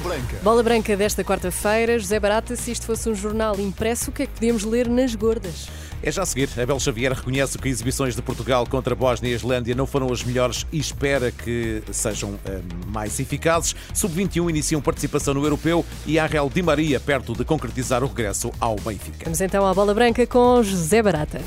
Bola Branca. Bola Branca desta quarta-feira. José Barata, se isto fosse um jornal impresso, o que é que podíamos ler nas gordas? É já a seguir. Abel Xavier reconhece que exibições de Portugal contra a Bósnia e Islândia não foram as melhores e espera que sejam eh, mais eficazes. Sub-21 iniciam participação no Europeu e a Real Di Maria perto de concretizar o regresso ao Benfica. Vamos então à Bola Branca com José Barata.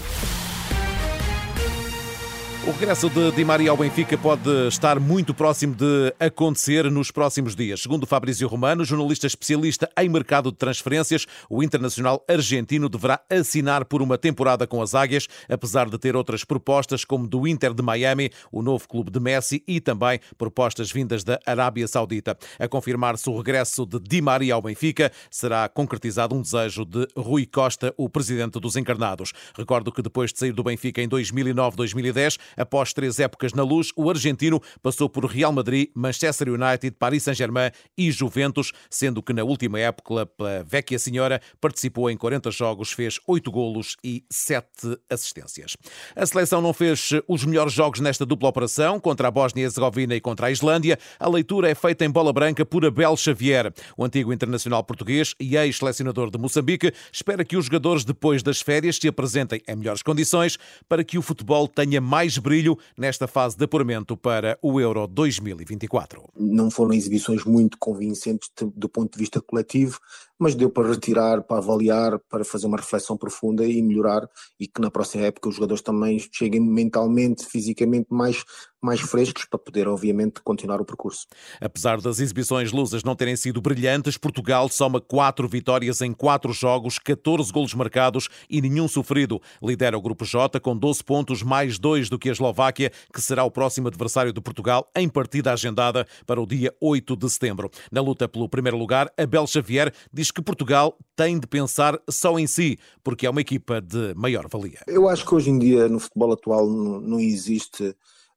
O regresso de Di Maria ao Benfica pode estar muito próximo de acontecer nos próximos dias. Segundo Fabrício Romano, jornalista especialista em mercado de transferências, o internacional argentino deverá assinar por uma temporada com as Águias, apesar de ter outras propostas, como do Inter de Miami, o novo clube de Messi, e também propostas vindas da Arábia Saudita. A confirmar-se o regresso de Di Maria ao Benfica, será concretizado um desejo de Rui Costa, o presidente dos encarnados. Recordo que depois de sair do Benfica em 2009-2010, Após três épocas na luz, o argentino passou por Real Madrid, Manchester United, Paris Saint-Germain e Juventus, sendo que na última época, pela Vecchia Senhora, participou em 40 jogos, fez 8 golos e 7 assistências. A seleção não fez os melhores jogos nesta dupla operação, contra a Bósnia-Herzegovina e contra a Islândia. A leitura é feita em bola branca por Abel Xavier. O antigo internacional português e ex-selecionador de Moçambique espera que os jogadores, depois das férias, se apresentem em melhores condições para que o futebol tenha mais brilho nesta fase de apuramento para o Euro 2024. Não foram exibições muito convincentes do ponto de vista coletivo, mas deu para retirar, para avaliar, para fazer uma reflexão profunda e melhorar e que na próxima época os jogadores também cheguem mentalmente, fisicamente mais, mais frescos para poder, obviamente, continuar o percurso. Apesar das exibições lusas não terem sido brilhantes, Portugal soma quatro vitórias em quatro jogos, 14 golos marcados e nenhum sofrido. Lidera o Grupo J com 12 pontos, mais dois do que a Eslováquia, que será o próximo adversário de Portugal em partida agendada para o dia 8 de setembro. Na luta pelo primeiro lugar, Abel Xavier diz que Portugal tem de pensar só em si, porque é uma equipa de maior valia. Eu acho que hoje em dia no futebol atual não, existe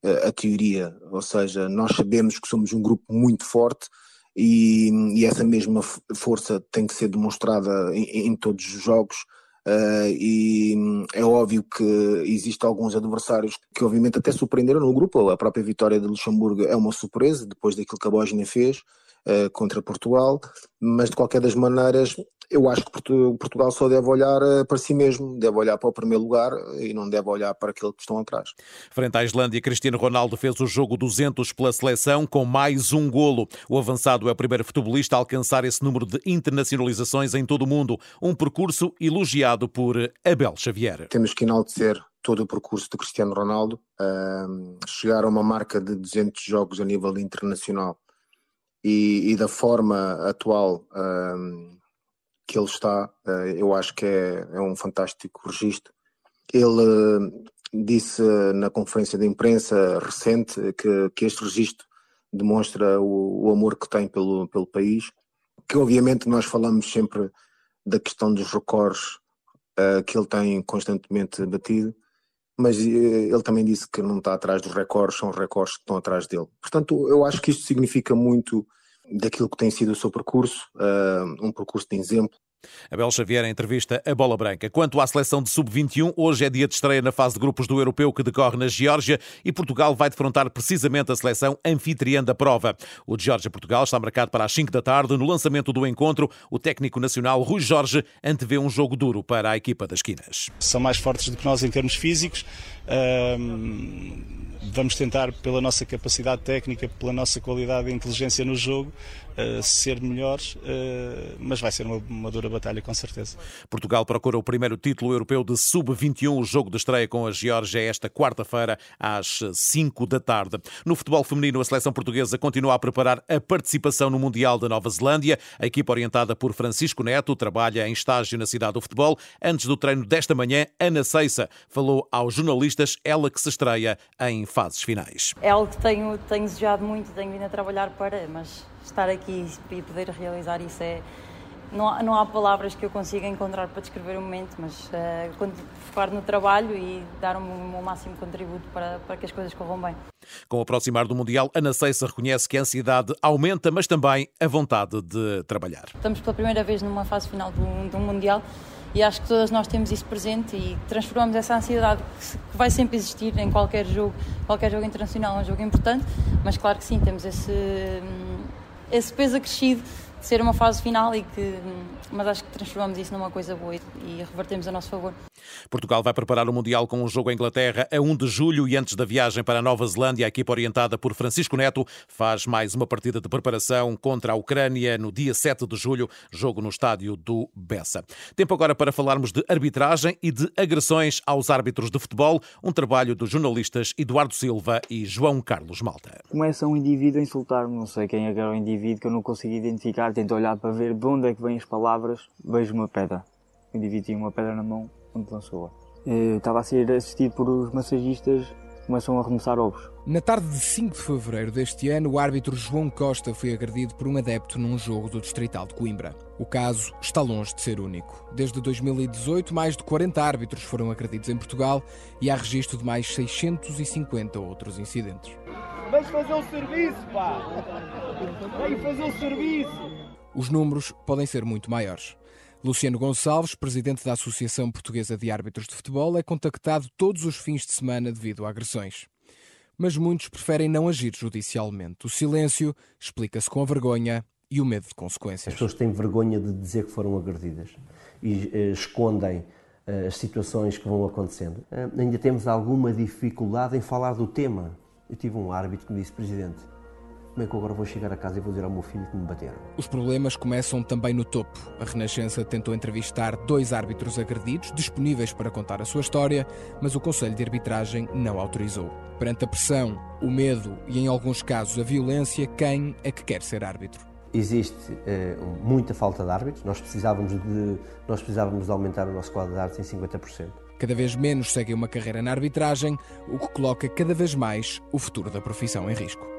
uh, a teoria, ou seja, nós sabemos que somos um grupo muito forte e, e essa mesma força tem que ser demonstrada em, em todos os jogos. Uh, e é óbvio que existem alguns adversários que obviamente até surpreenderam no grupo, a própria vitória de Luxemburgo é uma surpresa, depois daquilo que a Bósnia fez, uh, contra Portugal, mas de qualquer das maneiras eu acho que Portugal só deve olhar eh, para si mesmo, deve olhar para o primeiro lugar e não deve olhar para aquele que estão atrás. Frente à Islândia, Cristiano Ronaldo fez o jogo 200 pela seleção com mais um golo. O avançado é o primeiro futebolista a alcançar esse número de internacionalizações em todo o mundo. Um percurso elogiado por Abel Xavier. Temos que enaltecer todo o percurso de Cristiano Ronaldo, chegar a uma marca de 200 jogos a nível internacional e, e da forma atual um, que ele está, uh, eu acho que é, é um fantástico registro. Ele uh, disse na conferência de imprensa recente que, que este registro demonstra o, o, amor que tem pelo, pelo país, que obviamente nós falamos sempre da questão dos recordes uh, que ele tem constantemente batido, mas ele também disse que não está atrás dos recordes, são os recordes que estão atrás dele. Portanto, eu acho que isto significa muito daquilo que tem sido o seu percurso, uh, um percurso de exemplo. Abel Xavier, em entrevista a Bola Branca. Quanto à seleção de sub-21, hoje é dia de estreia na fase de grupos do Europeu que decorre na Geórgia e Portugal vai defrontar precisamente a seleção anfitriã da prova. O de Geórgia-Portugal está marcado para as 5 da tarde. No lançamento do encontro, o técnico nacional Rui Jorge antevê um jogo duro para a equipa das quinas. São mais fortes do que nós em termos físicos. Vamos tentar, pela nossa capacidade técnica, pela nossa qualidade e inteligência no jogo, uh, ser melhores, uh, mas vai ser uma, uma, dura batalha, com certeza. Portugal procura o primeiro título europeu de sub-21. O jogo de estreia com a Geórgia é esta quarta-feira, às 5 da tarde. No futebol feminino, a seleção portuguesa continua a preparar a participação no Mundial da Nova Zelândia. A equipa orientada por Francisco Neto trabalha em estágio na cidade do futebol. Antes do treino desta manhã, Ana Ceissa falou aos jornalistas, ela que se estreia em fases finais. É algo que tenho, tenho desejado muito, tenho vindo a trabalhar para, mas estar aqui e poder realizar isso é. Não há, não há palavras que eu consiga encontrar para descrever o momento, mas uh, focar no trabalho e dar o um, um máximo contributo para, para que as coisas corram bem. Com o aproximar do Mundial, Ana Ceissa reconhece que a ansiedade aumenta, mas também a vontade de trabalhar. Estamos pela primeira vez numa fase final do, do Mundial e acho que todas nós temos isso presente e transformamos essa ansiedade que vai sempre existir em qualquer jogo, qualquer jogo internacional, é um jogo importante, mas claro que sim, temos esse, esse peso acrescido ser uma fase final e que mas acho que transformamos isso numa coisa boa e revertemos a nosso favor. Portugal vai preparar o Mundial com um jogo em Inglaterra a 1 de julho e antes da viagem para a Nova Zelândia, a equipa orientada por Francisco Neto faz mais uma partida de preparação contra a Ucrânia no dia 7 de julho, jogo no estádio do Bessa. Tempo agora para falarmos de arbitragem e de agressões aos árbitros de futebol, um trabalho dos jornalistas Eduardo Silva e João Carlos Malta. Começa um indivíduo a insultar-me, não sei quem é o indivíduo que eu não consigo identificar, tento olhar para ver de onde é que vêm as palavras, vejo uma pedra. O indivíduo tinha uma pedra na mão, onde lançou-a. Eh, estava a ser assistido por os massagistas começam a arremessar ovos. Na tarde de 5 de fevereiro deste ano, o árbitro João Costa foi agredido por um adepto num jogo do Distrital de Coimbra. O caso está longe de ser único. Desde 2018, mais de 40 árbitros foram agredidos em Portugal e há registro de mais 650 outros incidentes. Vamos fazer o serviço, pá! Vem fazer o serviço! Os números podem ser muito maiores. Luciano Gonçalves, presidente da Associação Portuguesa de Árbitros de Futebol, é contactado todos os fins de semana devido a agressões. Mas muitos preferem não agir judicialmente. O silêncio explica-se com a vergonha e o medo de consequências. As pessoas têm vergonha de dizer que foram agredidas e eh, escondem eh, as situações que vão acontecendo. Eh, ainda temos alguma dificuldade em falar do tema. Eu tive um árbitro que me disse, Presidente, como é que agora vou chegar a casa e vou dizer ao meu filho que me bateram? Os problemas começam também no topo. A Renascença tentou entrevistar dois árbitros agredidos, disponíveis para contar a sua história, mas o Conselho de Arbitragem não autorizou. Perante a pressão, o medo e, em alguns casos, a violência, quem é que quer ser árbitro? Existe eh, muita falta de árbitros. Nós precisávamos de, nós precisávamos de aumentar o nosso quadro de árbitros em 50%. Cada vez menos seguem uma carreira na arbitragem, o que coloca cada vez mais o futuro da profissão em risco.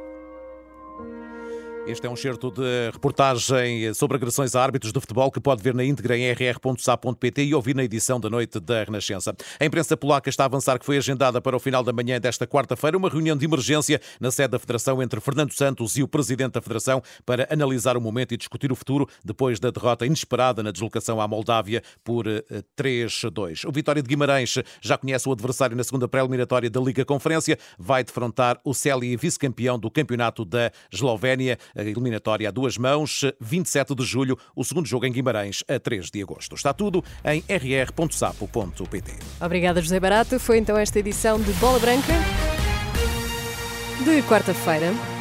Este é um certo de reportagem sobre agressões a árbitros de futebol que pode ver na íntegra em rr.sa.pt e ouvir na edição da noite da Renascença. A imprensa polaca está a avançar que foi agendada para o final da manhã desta quarta-feira uma reunião de emergência na sede da Federação entre Fernando Santos e o Presidente da Federação para analisar o momento e discutir o futuro depois da derrota inesperada na deslocação à Moldávia por 3-2. Eh, o Vitória de Guimarães já conhece o adversário na segunda pré-eliminatória da Liga Conferência, vai defrontar o Celi, vice-campeão do Campeonato da Eslovénia a eliminatória a duas mãos, 27 de julho, o segundo jogo em Guimarães, a 3 de agosto. Está tudo em rr.sapo.pt. Obrigada, José Barata. Foi então esta edição de Bola Branca de quarta-feira.